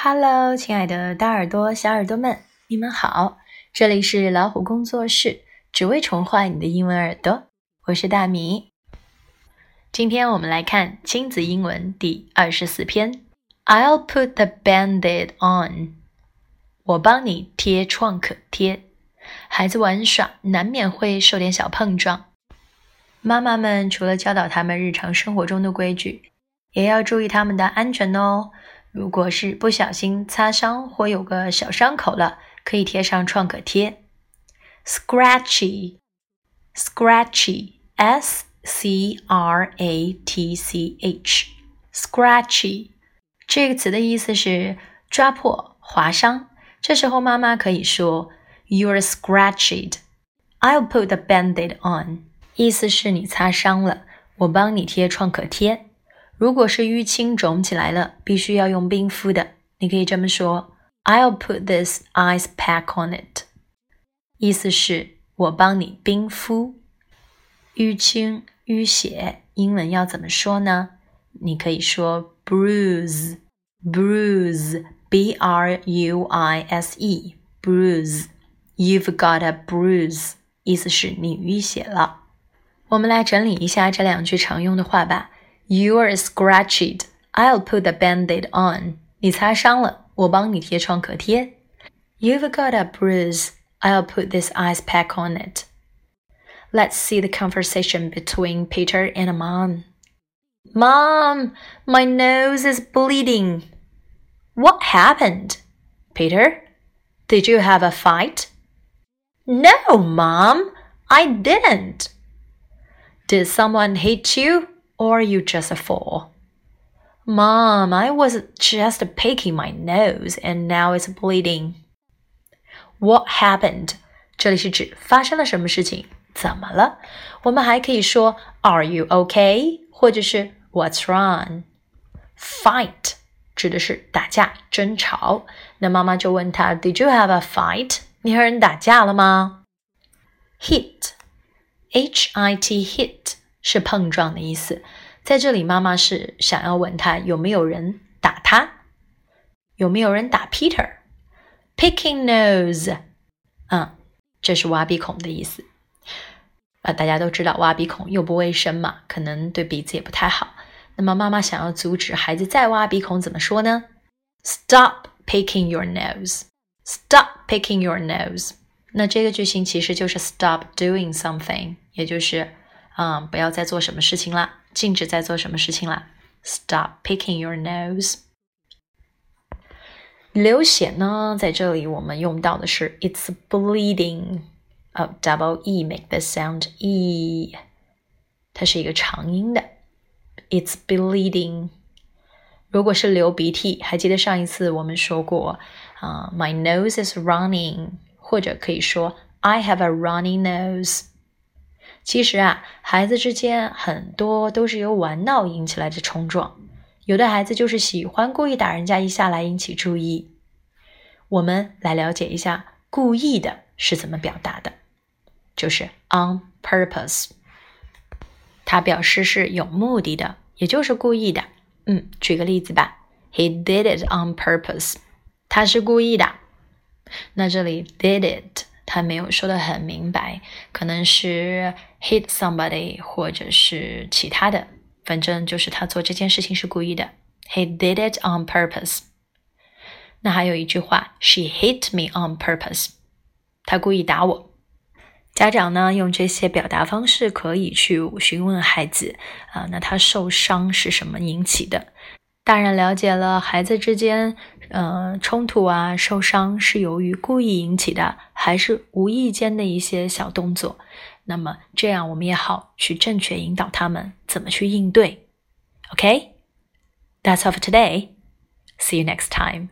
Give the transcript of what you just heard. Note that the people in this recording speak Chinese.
Hello，亲爱的大耳朵、小耳朵们，你们好！这里是老虎工作室，只为宠坏你的英文耳朵。我是大米。今天我们来看亲子英文第二十四篇。I'll put the band-aid on。我帮你贴创可贴。孩子玩耍难免会受点小碰撞，妈妈们除了教导他们日常生活中的规矩，也要注意他们的安全哦。如果是不小心擦伤或有个小伤口了，可以贴上创可贴。Scratchy，scratchy，s c r a t c h，scratchy 这个词的意思是抓破、划伤。这时候妈妈可以说 "You're scratched." I'll put the band-aid on. 意思是你擦伤了，我帮你贴创可贴。如果是淤青肿起来了，必须要用冰敷的。你可以这么说：“I'll put this ice pack on it。”意思是我帮你冰敷。淤青、淤血，英文要怎么说呢？你可以说 “bruise”，bruise，b r u i s e，bruise。You've got a bruise，意思是你淤血了。我们来整理一下这两句常用的话吧。You are scratched. I'll put the band-aid on. 你擦伤了，我帮你贴创可贴。You've got a bruise. I'll put this ice pack on it. Let's see the conversation between Peter and Mom. Mom, my nose is bleeding. What happened? Peter, did you have a fight? No, Mom, I didn't. Did someone hit you? or you just a fool? Mom, I was just picking my nose and now it's bleeding. What happened? 这里是指发生了什么事情，怎么了？我们还可以说 Are you okay？或者是 What's wrong? Fight 指的是打架、争吵。那妈妈就问他 Did you have a fight？你和人打架了吗？Hit，H I T hit 是碰撞的意思，在这里妈妈是想要问他有没有人打他，有没有人打 Peter？Picking nose，嗯，这是挖鼻孔的意思。啊，大家都知道挖鼻孔又不卫生嘛，可能对鼻子也不太好。那么妈妈想要阻止孩子再挖鼻孔，怎么说呢？Stop picking your nose. Stop picking your nose. 那这个句型其实就是 stop doing something，也就是、嗯，不要再做什么事情啦，禁止再做什么事情啦。Stop picking your nose。流血呢，在这里我们用到的是 it's bleeding，哦，double e make the sound e，它是一个长音的，it's bleeding。如果是流鼻涕，还记得上一次我们说过啊、uh,，my nose is running，或者可以说 I have a runny nose。 其实啊，孩子之间很多都是由玩闹引起来的冲撞，有的孩子就是喜欢故意打人家一下来引起注意。我们来了解一下“故意的”是怎么表达的，就是 on purpose，它表示是有目的的，也就是故意的。嗯，举个例子吧，He did it on purpose，他是故意的。那这里 did it。他没有说的很明白，可能是 hit somebody，或者是其他的，反正就是他做这件事情是故意的。He did it on purpose。那还有一句话，She hit me on purpose。他故意打我。家长呢，用这些表达方式可以去询问孩子啊，那他受伤是什么引起的？大人了解了孩子之间，呃，冲突啊，受伤是由于故意引起的，还是无意间的一些小动作？那么这样我们也好去正确引导他们怎么去应对。OK，That's all for today. See you next time.